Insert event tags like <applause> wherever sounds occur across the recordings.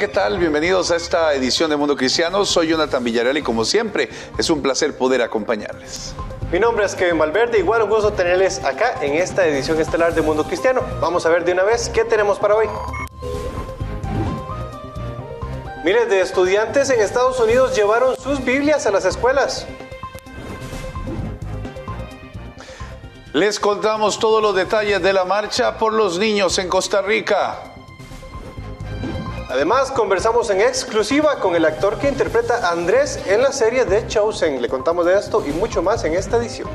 ¿qué tal? Bienvenidos a esta edición de Mundo Cristiano. Soy Jonathan Villarreal y como siempre es un placer poder acompañarles. Mi nombre es Kevin Valverde, igual un gusto tenerles acá en esta edición estelar de Mundo Cristiano. Vamos a ver de una vez qué tenemos para hoy. Miles de estudiantes en Estados Unidos llevaron sus Biblias a las escuelas. Les contamos todos los detalles de la marcha por los niños en Costa Rica. Además, conversamos en exclusiva con el actor que interpreta a Andrés en la serie The Chosen. Le contamos de esto y mucho más en esta edición.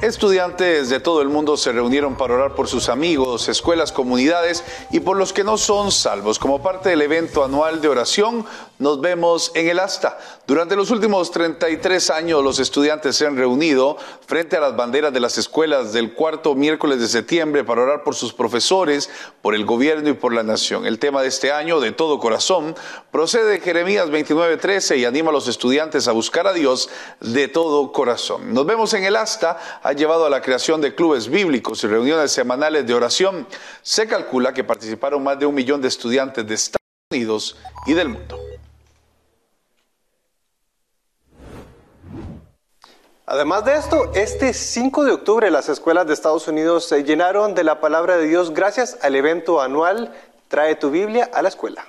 Estudiantes de todo el mundo se reunieron para orar por sus amigos, escuelas, comunidades y por los que no son salvos. Como parte del evento anual de oración, nos vemos en el asta. Durante los últimos 33 años, los estudiantes se han reunido frente a las banderas de las escuelas del cuarto miércoles de septiembre para orar por sus profesores, por el gobierno y por la nación. El tema de este año, de todo corazón, procede de Jeremías 29:13 y anima a los estudiantes a buscar a Dios de todo corazón. Nos vemos en el asta ha llevado a la creación de clubes bíblicos y reuniones semanales de oración. Se calcula que participaron más de un millón de estudiantes de Estados Unidos y del mundo. Además de esto, este 5 de octubre las escuelas de Estados Unidos se llenaron de la palabra de Dios gracias al evento anual Trae tu Biblia a la escuela.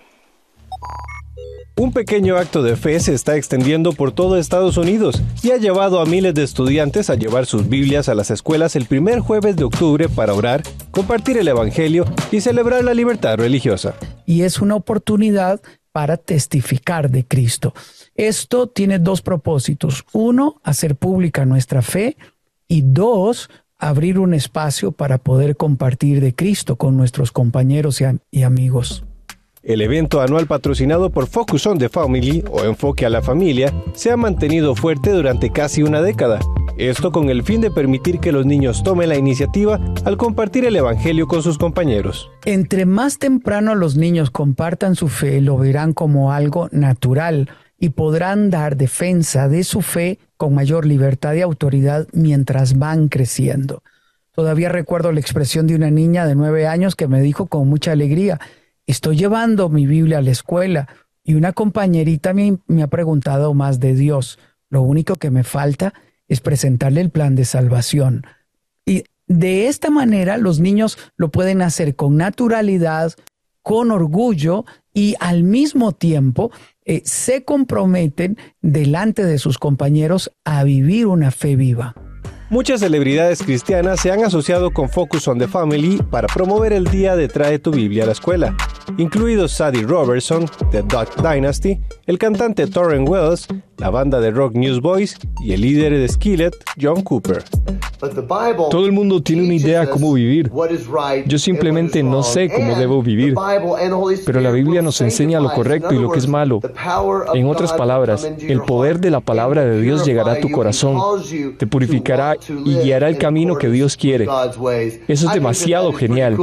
Un pequeño acto de fe se está extendiendo por todo Estados Unidos y ha llevado a miles de estudiantes a llevar sus Biblias a las escuelas el primer jueves de octubre para orar, compartir el Evangelio y celebrar la libertad religiosa. Y es una oportunidad para testificar de Cristo. Esto tiene dos propósitos. Uno, hacer pública nuestra fe y dos, abrir un espacio para poder compartir de Cristo con nuestros compañeros y, amigos. El evento anual patrocinado por Focus on the Family o Enfoque a la Familia se ha mantenido fuerte durante casi una década. Esto con el fin de permitir que los niños tomen la iniciativa al compartir el Evangelio con sus compañeros. Entre más temprano los niños compartan su fe, lo verán como algo natural y podrán dar defensa de su fe con mayor libertad y autoridad mientras van creciendo. Todavía recuerdo la expresión de una niña de nueve años que me dijo con mucha alegría, estoy llevando mi Biblia a la escuela y una compañerita me, ha preguntado más de Dios. Lo único que me falta es presentarle el plan de salvación. Y de esta manera los niños lo pueden hacer con naturalidad, con orgullo y al mismo tiempo eh, se comprometen delante de sus compañeros a vivir una fe viva. Muchas celebridades cristianas se han asociado con Focus on the Family para promover el día de Trae tu Biblia a la escuela, incluidos Sadie Robertson, de Duck Dynasty, el cantante Torren Wells, la banda de rock Newsboys y el líder de Skillet, John Cooper. Todo el mundo tiene una idea de cómo vivir. Yo simplemente no sé cómo debo vivir. Pero la Biblia nos enseña lo correcto y lo que es malo. En otras palabras, el poder de la palabra de Dios llegará a tu corazón, te purificará y guiará el camino que Dios quiere. Eso es demasiado genial.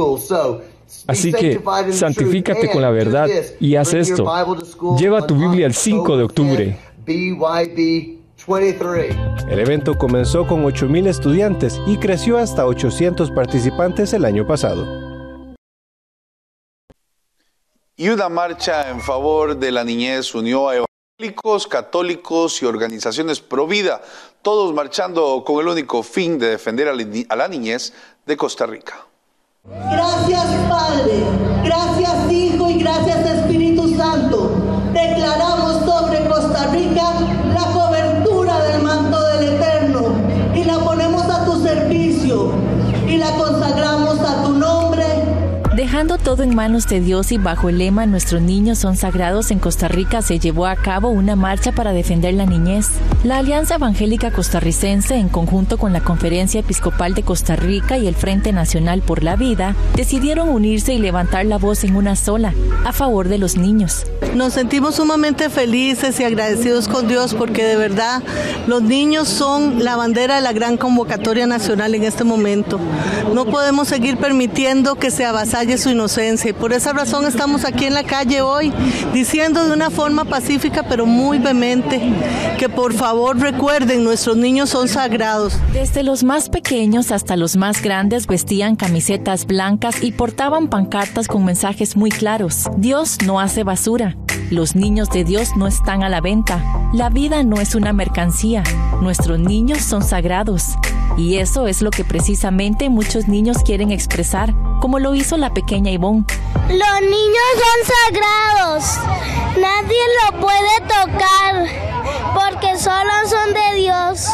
Así que santifícate con la verdad y haz esto. Lleva tu Biblia el 5 de octubre. El evento comenzó con 8.000 estudiantes y creció hasta 800 participantes el año pasado. Y una marcha en favor de la niñez unió a católicos y organizaciones pro vida, todos marchando con el único fin de defender a la niñez de Costa Rica. Gracias Padre, gracias Hijo y gracias Espíritu Santo. Declaramos Dejando todo en manos de Dios y bajo el lema Nuestros niños son sagrados en Costa Rica se llevó a cabo una marcha para defender la niñez. La Alianza Evangélica Costarricense, en conjunto con la Conferencia Episcopal de Costa Rica y el Frente Nacional por la Vida, decidieron unirse y levantar la voz en una sola, a favor de los niños. Nos sentimos sumamente felices y agradecidos con Dios porque de verdad los niños son la bandera de la gran convocatoria nacional en este momento. No podemos seguir permitiendo que se avasalle su inocencia. Y por esa razón estamos aquí en la calle hoy diciendo de una forma pacífica pero muy vehemente que por favor recuerden, nuestros niños son sagrados. Desde los más pequeños hasta los más grandes vestían camisetas blancas y portaban pancartas con mensajes muy claros. Dios no hace basura. Los niños de Dios no están a la venta. La vida no es una mercancía. Nuestros niños son sagrados. Y eso es lo que precisamente muchos niños quieren expresar, como lo hizo la pequeña Ivonne. Los niños son sagrados. Nadie lo puede tocar porque solo son de Dios.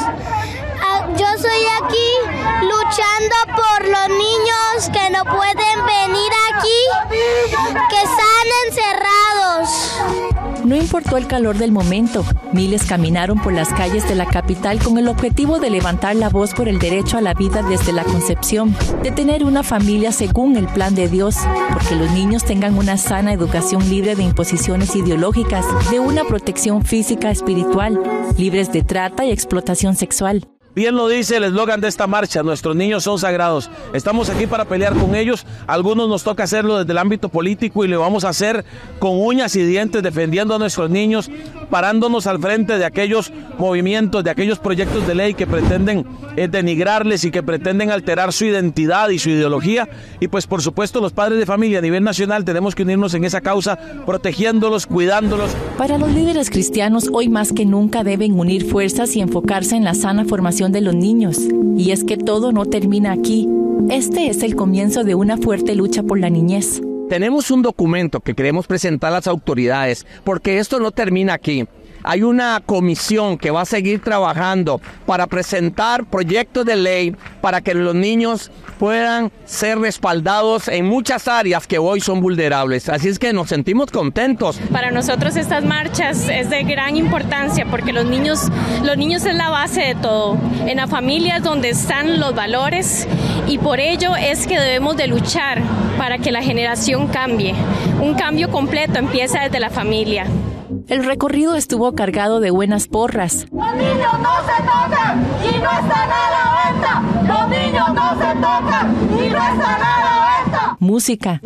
Ah, yo soy aquí luchando por los niños que no pueden venir aquí, que están encerrados. No importó el calor del momento, miles caminaron por las calles de la capital con el objetivo de levantar la voz por el derecho a la vida desde la concepción, de tener una familia según el plan de Dios, porque los niños tengan una sana educación libre de imposiciones ideológicas, de una protección física espiritual, libres de trata y explotación sexual. Bien lo dice el eslogan de esta marcha, nuestros niños son sagrados. Estamos aquí para pelear con ellos. Algunos nos toca hacerlo desde el ámbito político y lo vamos a hacer con uñas y dientes defendiendo a nuestros niños, parándonos al frente de aquellos movimientos, de aquellos proyectos de ley que pretenden eh, denigrarles y que pretenden alterar su identidad y su ideología. Y pues por supuesto los padres de familia a nivel nacional tenemos que unirnos en esa causa, protegiéndolos, cuidándolos. Para los líderes cristianos hoy más que nunca deben unir fuerzas y enfocarse en la sana formación de los niños. Y es que todo no termina aquí. Este es el comienzo de una fuerte lucha por la niñez. Tenemos un documento que queremos presentar a las autoridades porque esto no termina aquí. Hay una comisión que va a seguir trabajando para presentar proyectos de ley para que los niños puedan ser respaldados en muchas áreas que hoy son vulnerables. Así es que nos sentimos contentos. Para nosotros estas marchas es de gran importancia porque los niños, los niños es la base de todo. En la familia es donde están los valores y por ello es que debemos de luchar para que la generación cambie. Un cambio completo empieza desde la familia. El recorrido estuvo cargado de buenas porras. Los niños no se tocan y no están a la venta. Los niños no se tocan y no están a la venta. Música.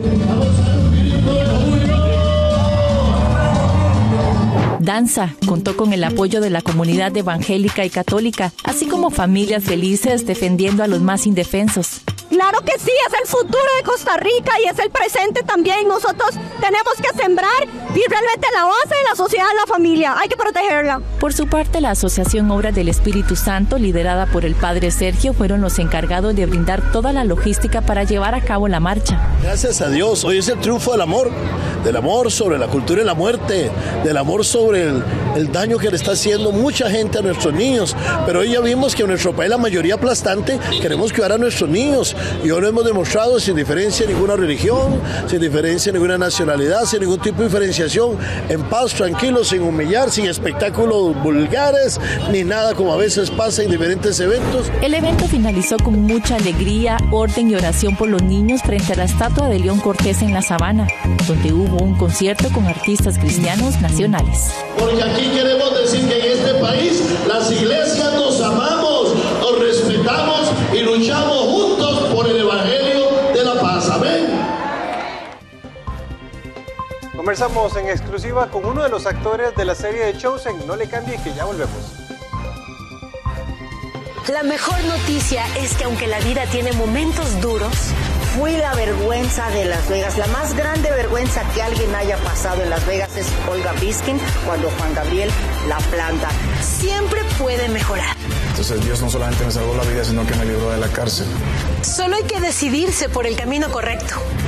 Danza contó con el apoyo de la comunidad evangélica y católica, así como familias felices defendiendo a los más indefensos. Claro que sí, es el futuro de Costa Rica y es el presente también. Nosotros tenemos que sembrar y realmente la base de la sociedad es la familia. Hay que protegerla. Por su parte, la Asociación Obras del Espíritu Santo, liderada por el padre Sergio, fueron los encargados de brindar toda la logística para llevar a cabo la marcha. Gracias a Dios, hoy es el triunfo del amor, del amor sobre la cultura y la muerte, del amor sobre el, el daño que le está haciendo mucha gente a nuestros niños. Pero hoy ya vimos que en nuestro país la mayoría aplastante queremos cuidar a nuestros niños y hoy lo hemos demostrado sin diferencia en ninguna religión, sin diferencia en ninguna nacionalidad, sin ningún tipo de diferenciación, en paz, tranquilo, sin humillar, sin espectáculos vulgares, ni nada como a veces pasa en diferentes eventos. El evento finalizó con mucha alegría, orden y oración por los niños frente a la estatua de León Cortés en la Sabana, donde hubo un concierto con artistas cristianos nacionales. Porque aquí queremos decir que en este país las iglesias nos amamos, nos respetamos y luchamos Conversamos en exclusiva con uno de los actores de la serie de Chosen. No le cambie que ya volvemos. La mejor noticia es que aunque la vida tiene momentos duros, fui la vergüenza de Las Vegas. La más grande vergüenza que alguien haya pasado en Las Vegas es Olga Biskin cuando Juan Gabriel la planta. Siempre puede mejorar. Entonces Dios no solamente me salvó la vida, sino que me libró de la cárcel. Solo hay que decidirse por el camino correcto.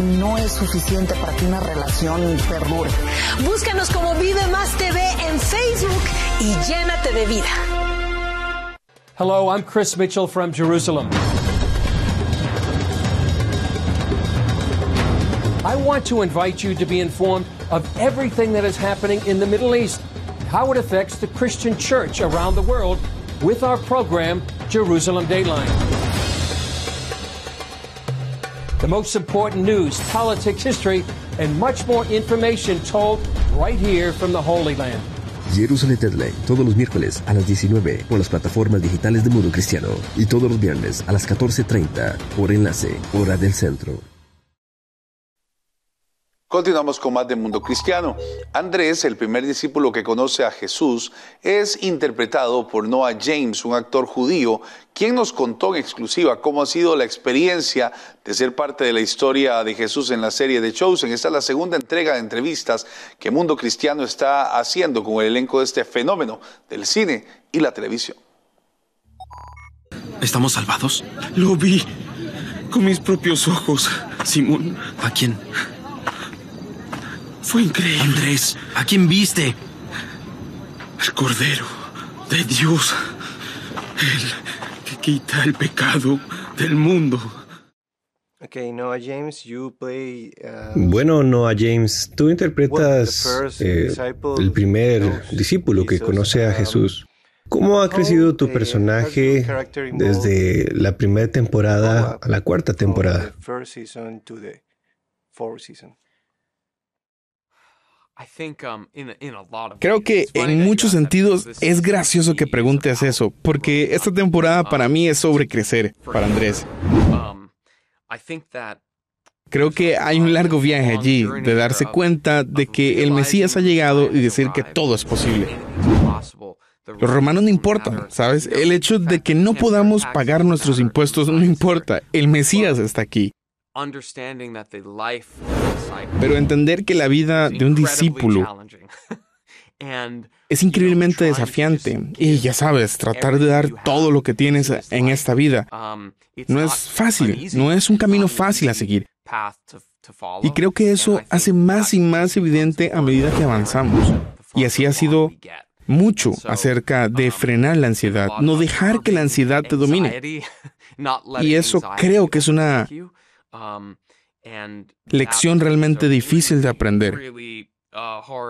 no es suficiente para que una relación perdure. Búscanos como Vive Más TV en Facebook y llénate de vida. Hello, I'm Chris Mitchell from Jerusalem. I want to invite you to be informed of everything that is happening in the Middle East, how it affects the Christian church around the world with our program, Jerusalem Dateline. The most important news, politics, history, and much more information told right here from the Holy Land. Jerusalem Deadline, todos los miércoles a las 19 por las plataformas digitales de Mundo Cristiano y todos los viernes a las 14.30 por enlace, hora del centro. Continuamos con más de Mundo Cristiano. Andrés, el primer discípulo que conoce a Jesús, es interpretado por Noah James, un actor judío, quien nos contó en exclusiva cómo ha sido la experiencia de ser parte de la historia de Jesús en la serie de Chosen. Esta es la segunda entrega de entrevistas que Mundo Cristiano está haciendo con el elenco de este fenómeno del cine y la televisión. ¿Estamos salvados? Lo vi con mis propios ojos. Simón, ¿a quién? Fue increíble. Andrés, ¿a quién viste? El Cordero de Dios. El que quita el pecado del mundo. Okay, Noah James, you play, uh, bueno, Noah James, tú interpretas eh, el primer discípulo que conoce a Jesús. ¿Cómo ha crecido tu personaje desde la primera temporada a la cuarta temporada? Creo que en muchos sentidos es gracioso que preguntes eso, porque esta temporada para mí es sobre crecer, para Andrés. Creo que hay un largo viaje allí de darse cuenta de que el Mesías ha llegado y decir que todo es posible. Los romanos no importan, ¿sabes? El hecho de que no podamos pagar nuestros impuestos no importa. El Mesías está aquí. Pero entender que la vida de un discípulo <laughs> es increíblemente desafiante. Y ya sabes, tratar de dar todo lo que tienes en esta vida no es fácil, no es un camino fácil a seguir. Y creo que eso hace más y más evidente a medida que avanzamos. Y así ha sido mucho acerca de frenar la ansiedad, no dejar que la ansiedad te domine. <laughs> Y eso creo que es una lección realmente difícil de aprender.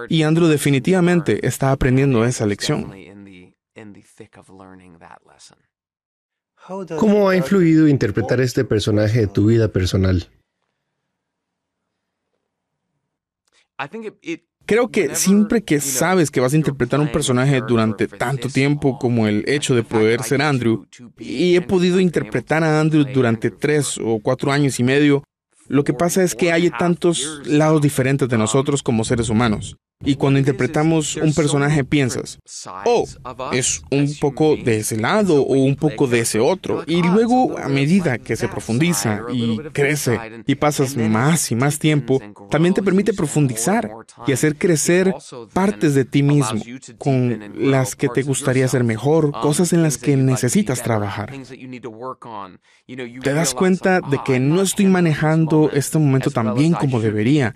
Y Andrew definitivamente está aprendiendo esa lección. ¿Cómo ha influido interpretar este personaje en tu vida personal? Creo que siempre que sabes que vas a interpretar un personaje durante tanto tiempo como el hecho de poder ser Andrew, y he podido interpretar a Andrew durante tres o cuatro años y medio, lo que pasa es que hay tantos lados diferentes de nosotros como seres humanos. Y cuando interpretamos un personaje piensas, oh, es un poco de ese lado o un poco de ese otro. Y luego a medida que se profundiza y crece y pasas más y más tiempo, también te permite profundizar y hacer crecer partes de ti mismo con las que te gustaría ser mejor, cosas en las que necesitas trabajar. Te das cuenta de que no estoy manejando este momento tan bien como debería.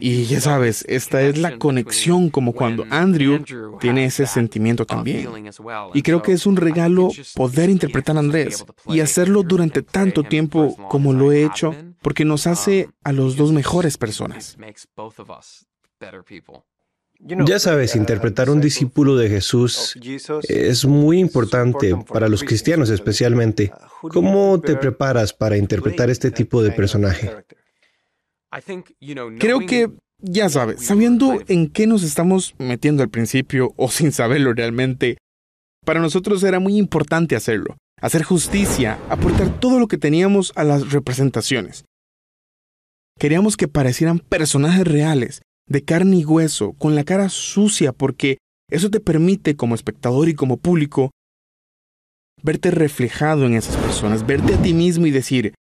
Y ya sabes, esta es la conexión como cuando Andrew tiene ese sentimiento también. Y creo que es un regalo poder interpretar a Andrés y hacerlo durante tanto tiempo como lo he hecho, porque nos hace a los dos mejores personas. Ya sabes, interpretar un discípulo de Jesús es muy importante para los cristianos especialmente. ¿Cómo te preparas para interpretar este tipo de personaje? Creo que ya sabes, sabiendo en qué nos estamos metiendo al principio o sin saberlo realmente, para nosotros era muy importante hacerlo, hacer justicia, aportar todo lo que teníamos a las representaciones. Queríamos que parecieran personajes reales, de carne y hueso, con la cara sucia, porque eso te permite como espectador y como público verte reflejado en esas personas, verte a ti mismo y decir,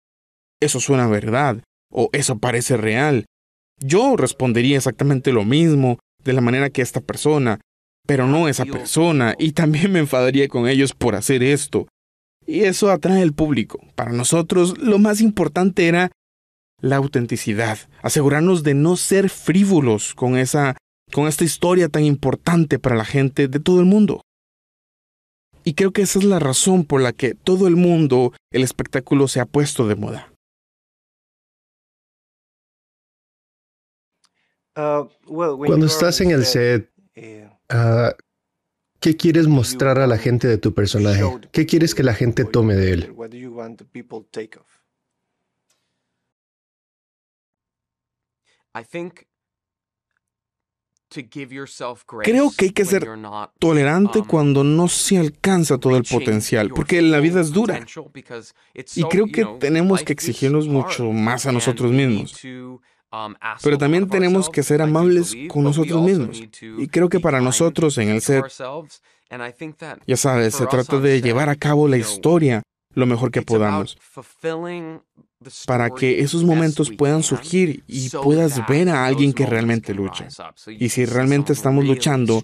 eso suena verdad, o eso parece real, yo respondería exactamente lo mismo de la manera que esta persona, pero no esa persona, y también me enfadaría con ellos por hacer esto. Y eso atrae al público. Para nosotros lo más importante era la autenticidad, asegurarnos de no ser frívolos con esa con esta historia tan importante para la gente de todo el mundo. Y creo que esa es la razón por la que todo el mundo el espectáculo se ha puesto de moda. Cuando estás en el set, uh, ¿qué quieres mostrar a la gente de tu personaje? ¿Qué quieres que la gente tome de él? Creo que hay que ser tolerante cuando no se alcanza todo el potencial, porque la vida es dura. Y creo que tenemos que exigirnos mucho más a nosotros mismos. Pero también tenemos que ser amables con nosotros mismos. Y creo que para nosotros en el set, ya sabes, se trata de llevar a cabo la historia lo mejor que podamos para que esos momentos puedan surgir y puedas ver a alguien que realmente lucha. Y si realmente estamos luchando,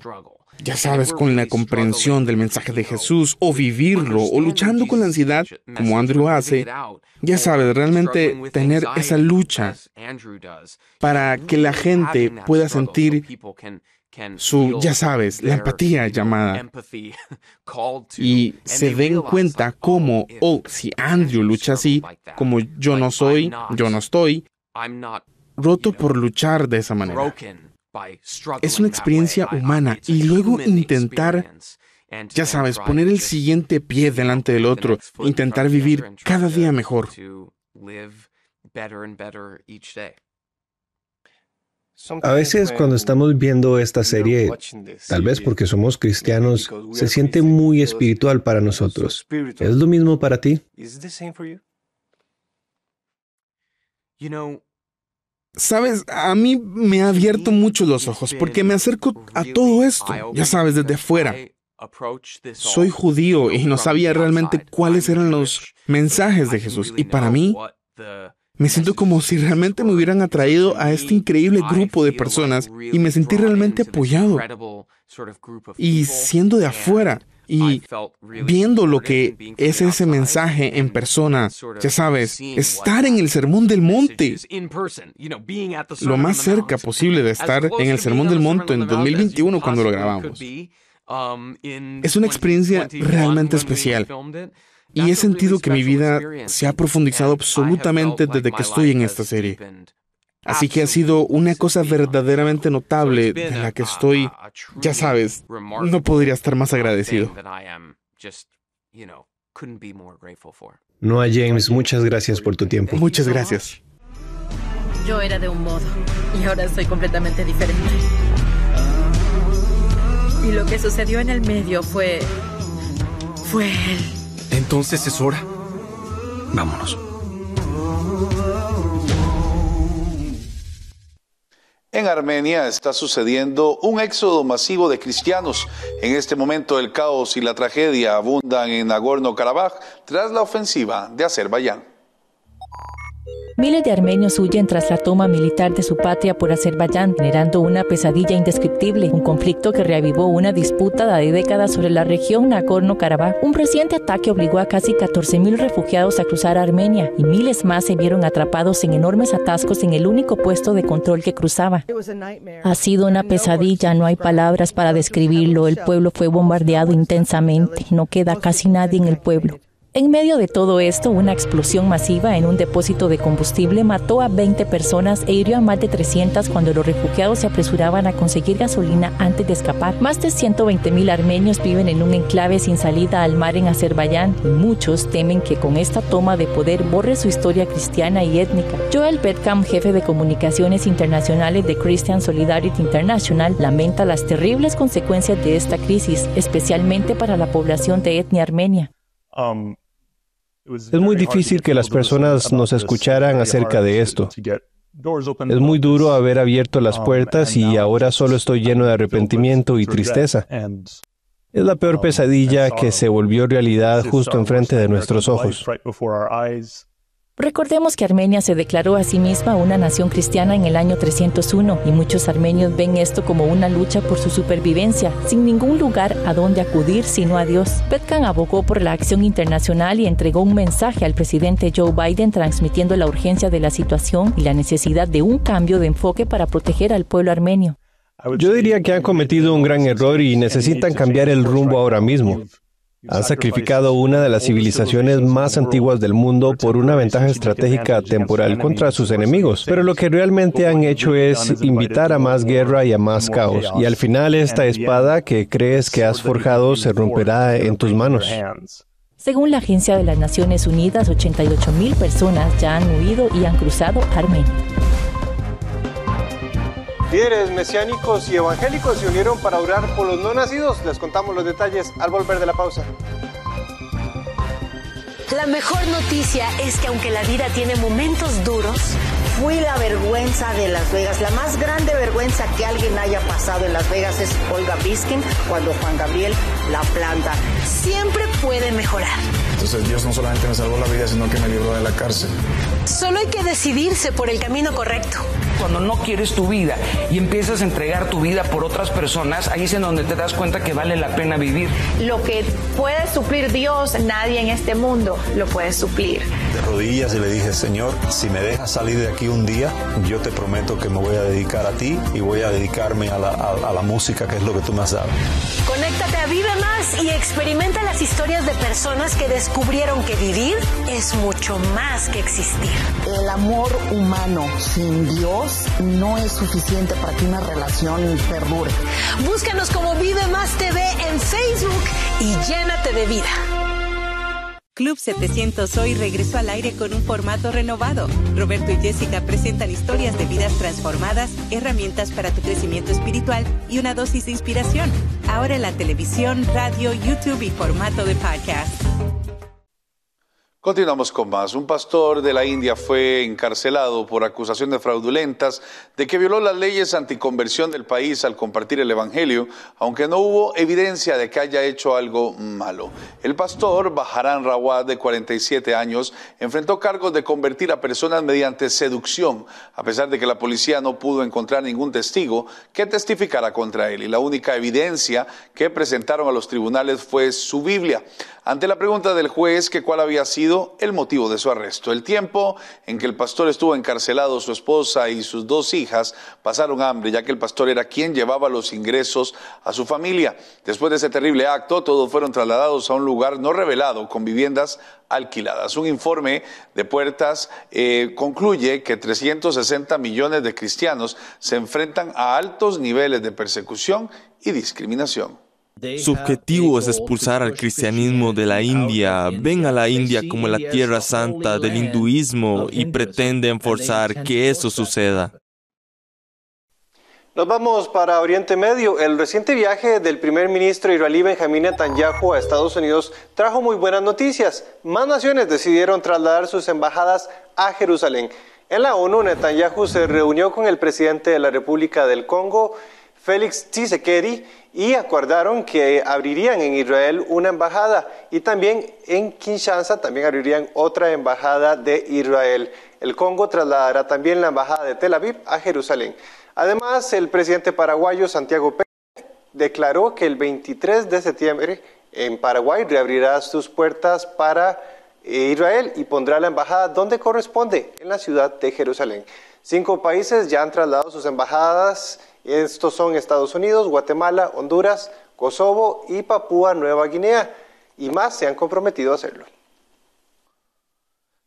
ya sabes, con la comprensión del mensaje de Jesús, o vivirlo, o luchando con la ansiedad, como Andrew hace, ya sabes, realmente tener esa lucha para que la gente pueda sentir su, ya sabes, la empatía llamada. Y se den cuenta cómo, oh, si Andrew lucha así, como yo no soy, yo no estoy, roto por luchar de esa manera. Es una experiencia humana y luego intentar, ya sabes, poner el siguiente pie delante del otro, intentar vivir cada día mejor. A veces cuando estamos viendo esta serie, tal vez porque somos cristianos, se siente muy espiritual para nosotros. ¿Es lo mismo para ti? Sabes, a mí me ha abierto mucho los ojos porque me acerco a todo esto, ya sabes, desde fuera. Soy judío y no sabía realmente cuáles eran los mensajes de Jesús. Y para mí, me siento como si realmente me hubieran atraído a este increíble grupo de personas y me sentí realmente apoyado. Y siendo de afuera y viendo lo que es ese mensaje en persona, ya sabes, estar en el Sermón del Monte, lo más cerca posible de estar en el Sermón del Monte en 2021 cuando lo grabamos. Es una experiencia realmente especial. Y he sentido que mi vida se ha profundizado absolutamente desde que estoy en esta serie. Así que ha sido una cosa verdaderamente notable de la que estoy, ya sabes, no podría estar más agradecido. No, James, muchas gracias por tu tiempo. Muchas gracias. Yo era de un modo y ahora soy completamente diferente. Y lo que sucedió en el medio fue... fue él. Entonces es hora. Vámonos. En Armenia está sucediendo un éxodo masivo de cristianos. En este momento el caos y la tragedia abundan en Nagorno-Karabaj tras la ofensiva de Azerbaiyán. Miles de armenios huyen tras la toma militar de su patria por Azerbaiyán, generando una pesadilla indescriptible, un conflicto que reavivó una disputa de décadas sobre la región Nagorno-Karabaj. Un reciente ataque obligó a casi 14.000 refugiados a cruzar a Armenia y miles más se vieron atrapados en enormes atascos en el único puesto de control que cruzaba. Ha sido una pesadilla, no hay palabras para describirlo. El pueblo fue bombardeado intensamente, no queda casi nadie en el pueblo. En medio de todo esto, una explosión masiva en un depósito de combustible mató a 20 personas e hirió a más de 300 cuando los refugiados se apresuraban a conseguir gasolina antes de escapar. Más de 120 mil armenios viven en un enclave sin salida al mar en Azerbaiyán y muchos temen que con esta toma de poder borre su historia cristiana y étnica. Joel Betkham, jefe de comunicaciones internacionales de Christian Solidarity International, lamenta las terribles consecuencias de esta crisis, especialmente para la población de etnia armenia. Um, es muy difícil que las personas nos escucharan acerca de esto. Es muy duro haber abierto las puertas y ahora solo estoy lleno de arrepentimiento y tristeza. Es la peor pesadilla que se volvió realidad justo enfrente de nuestros ojos. Recordemos que Armenia se declaró a sí misma una nación cristiana en el año 301 y muchos armenios ven esto como una lucha por su supervivencia, sin ningún lugar a donde acudir sino a Dios. Petkan abogó por la acción internacional y entregó un mensaje al presidente Joe Biden transmitiendo la urgencia de la situación y la necesidad de un cambio de enfoque para proteger al pueblo armenio. Yo diría que han cometido un gran error y necesitan cambiar el rumbo ahora mismo. Han sacrificado una de las civilizaciones más antiguas del mundo por una ventaja estratégica temporal contra sus enemigos, pero lo que realmente han hecho es invitar a más guerra y a más caos. Y al final esta espada que crees que has forjado se romperá en tus manos. Según la Agencia de las Naciones Unidas, 88.000 personas ya han huido y han cruzado Armenia. Líderes mesiánicos y evangélicos se unieron para orar por los no nacidos. Les contamos los detalles al volver de la pausa. La mejor noticia es que aunque la vida tiene momentos duros, fui la vergüenza de Las Vegas. La más grande vergüenza que alguien haya pasado en Las Vegas es Olga Biskin cuando Juan Gabriel la planta. Siempre puede mejorar. Entonces Dios no solamente me salvó la vida, sino que me libró de la cárcel. Solo hay que decidirse por el camino correcto. Cuando no quieres tu vida y empiezas a entregar tu vida por otras personas, ahí es en donde te das cuenta que vale la pena vivir. Lo que puede suplir Dios, nadie en este mundo lo puede suplir. De rodillas y le dije, Señor, si me dejas salir de aquí un día, yo te prometo que me voy a dedicar a ti y voy a dedicarme a la, a la música, que es lo que tú me has dado. Conéctate a Vive Más y experimenta las historias de personas que descubrieron que vivir es mucho más que existir. El amor humano sin Dios no es suficiente para que una relación perdure. Búscanos como Vive Más TV en Facebook y llénate de vida. Club 700 hoy regresó al aire con un formato renovado. Roberto y Jessica presentan historias de vidas transformadas, herramientas para tu crecimiento espiritual y una dosis de inspiración. Ahora en la televisión, radio, YouTube y formato de podcast. Continuamos con más. Un pastor de la India fue encarcelado por acusaciones fraudulentas de que violó las leyes anticonversión del país al compartir el Evangelio, aunque no hubo evidencia de que haya hecho algo malo. El pastor Bajaran Rawat, de 47 años, enfrentó cargos de convertir a personas mediante seducción, a pesar de que la policía no pudo encontrar ningún testigo que testificara contra él. Y la única evidencia que presentaron a los tribunales fue su Biblia. Ante la pregunta del juez que cuál había sido el motivo de su arresto, el tiempo en que el pastor estuvo encarcelado, su esposa y sus dos hijas pasaron hambre, ya que el pastor era quien llevaba los ingresos a su familia. Después de ese terrible acto, todos fueron trasladados a un lugar no revelado con viviendas alquiladas. Un informe de Puertas eh, concluye que 360 millones de cristianos se enfrentan a altos niveles de persecución y discriminación. Su objetivo es expulsar al cristianismo de la India. Ven a la India como la tierra santa del hinduismo y pretenden forzar que eso suceda. Nos vamos para Oriente Medio. El reciente viaje del primer ministro israelí Benjamín Netanyahu a Estados Unidos trajo muy buenas noticias. Más naciones decidieron trasladar sus embajadas a Jerusalén. En la ONU, Netanyahu se reunió con el presidente de la República del Congo, Félix Tshisekedi, y acordaron que abrirían en Israel una embajada y también en Kinshasa también abrirían otra embajada de Israel. El Congo trasladará también la embajada de Tel Aviv a Jerusalén. Además, el presidente paraguayo Santiago Pérez declaró que el 23 de septiembre en Paraguay reabrirá sus puertas para Israel y pondrá la embajada donde corresponde, en la ciudad de Jerusalén. Cinco países ya han trasladado sus embajadas estos son Estados Unidos, Guatemala, Honduras, Kosovo y Papúa Nueva Guinea, y más se han comprometido a hacerlo.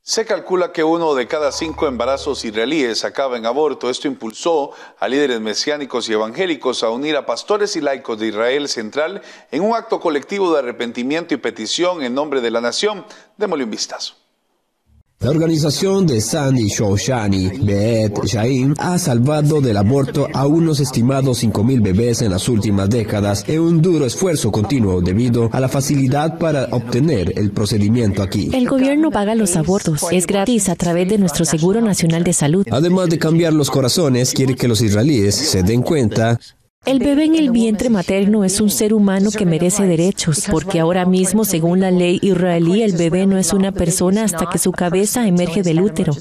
Se calcula que uno de cada cinco embarazos israelíes acaba en aborto. Esto impulsó a líderes mesiánicos y evangélicos a unir a pastores y laicos de Israel Central en un acto colectivo de arrepentimiento y petición en nombre de la nación. Démosle un vistazo. La organización de Sandy Shoshani Beet Shaim ha salvado del aborto a unos estimados 5.000 bebés en las últimas décadas en un duro esfuerzo continuo debido a la facilidad para obtener el procedimiento aquí. El gobierno paga los abortos, es gratis a través de nuestro Seguro Nacional de Salud. Además de cambiar los corazones, quiere que los israelíes se den cuenta el bebé en el vientre materno es un ser humano que merece derechos, porque ahora mismo, según la ley israelí, el bebé no es una persona hasta que su cabeza emerge del útero.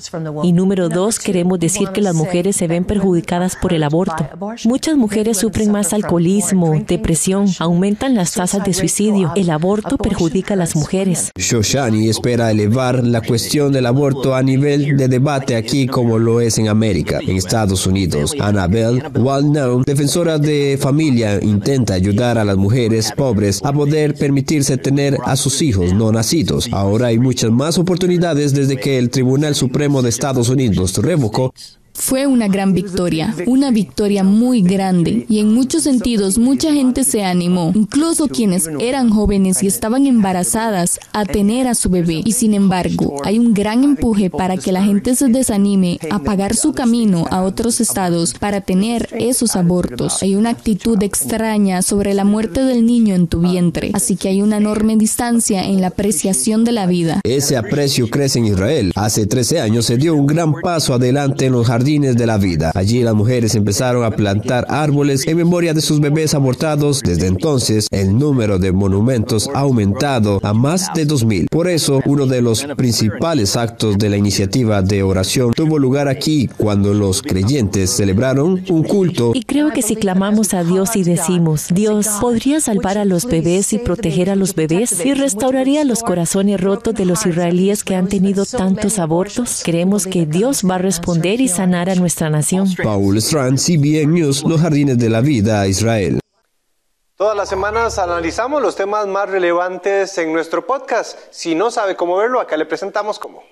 Y número dos, queremos decir que las mujeres se ven perjudicadas por el aborto. Muchas mujeres sufren más alcoholismo, depresión, aumentan las tasas de suicidio. El aborto perjudica a las mujeres. Shoshani espera elevar la cuestión del aborto a nivel de debate aquí como lo es en América, en Estados Unidos. Annabelle Waldnau, defensora de de familia intenta ayudar a las mujeres pobres a poder permitirse tener a sus hijos no nacidos. Ahora hay muchas más oportunidades desde que el Tribunal Supremo de Estados Unidos revocó fue una gran victoria, una victoria muy grande y en muchos sentidos mucha gente se animó, incluso quienes eran jóvenes y estaban embarazadas, a tener a su bebé. Y sin embargo, hay un gran empuje para que la gente se desanime a pagar su camino a otros estados para tener esos abortos. Hay una actitud extraña sobre la muerte del niño en tu vientre, así que hay una enorme distancia en la apreciación de la vida. Ese aprecio crece en Israel. Hace 13 años se dio un gran paso adelante en los jardines de la vida. Allí las mujeres empezaron a plantar árboles en memoria de sus bebés abortados. Desde entonces, el número de monumentos ha aumentado a más de 2.000. Por eso, uno de los principales actos de la iniciativa de oración tuvo lugar aquí cuando los creyentes celebraron un culto. Y creo que si clamamos a Dios y decimos, Dios, ¿podría salvar a los bebés y proteger a los bebés? ¿Y restauraría los corazones rotos de los israelíes que han tenido tantos abortos? Creemos que Dios va a responder y sanar a nuestra nación. Paul Strand, CBN News, Los Jardines de la Vida, Israel. Todas las semanas analizamos los temas más relevantes en nuestro podcast. Si no sabe cómo verlo, acá le presentamos cómo.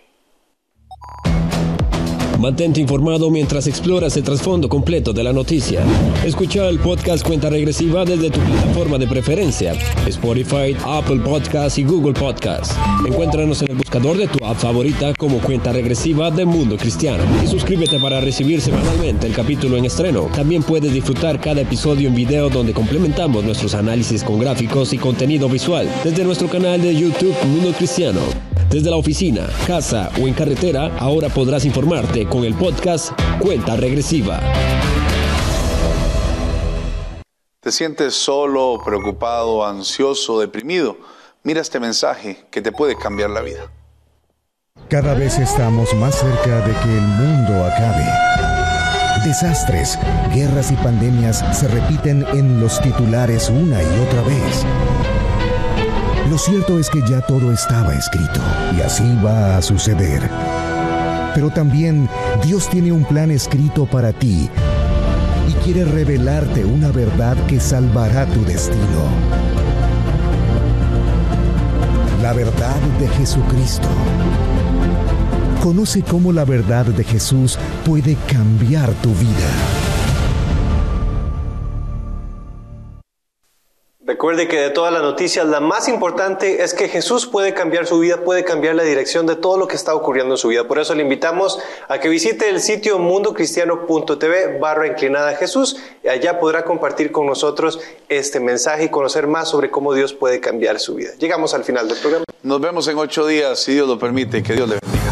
Mantente informado mientras exploras el trasfondo completo de la noticia. Escucha el podcast Cuenta Regresiva desde tu plataforma de preferencia, Spotify, Apple Podcasts y Google Podcasts. Encuéntranos en el buscador de tu app favorita como Cuenta Regresiva de Mundo Cristiano y suscríbete para recibir semanalmente el capítulo en estreno. También puedes disfrutar cada episodio en video donde complementamos nuestros análisis con gráficos y contenido visual desde nuestro canal de YouTube Mundo Cristiano. Desde la oficina, casa o en carretera, ahora podrás informarte con el podcast Cuenta Regresiva. ¿Te sientes solo, preocupado, ansioso, deprimido? Mira este mensaje que te puede cambiar la vida. Cada vez estamos más cerca de que el mundo acabe. Desastres, guerras y pandemias se repiten en los titulares una y otra vez. Lo cierto es que ya todo estaba escrito y así va a suceder. Pero también Dios tiene un plan escrito para ti y quiere revelarte una verdad que salvará tu destino. La verdad de Jesucristo. Conoce cómo la verdad de Jesús puede cambiar tu vida. Recuerde que de todas las noticias, la más importante es que Jesús puede cambiar su vida, puede cambiar la dirección de todo lo que está ocurriendo en su vida. Por eso le invitamos a que visite el sitio mundocristiano.tv barra inclinada Jesús y allá podrá compartir con nosotros este mensaje y conocer más sobre cómo Dios puede cambiar su vida. Llegamos al final del programa. Nos vemos en ocho días, si Dios lo permite. Que Dios le bendiga.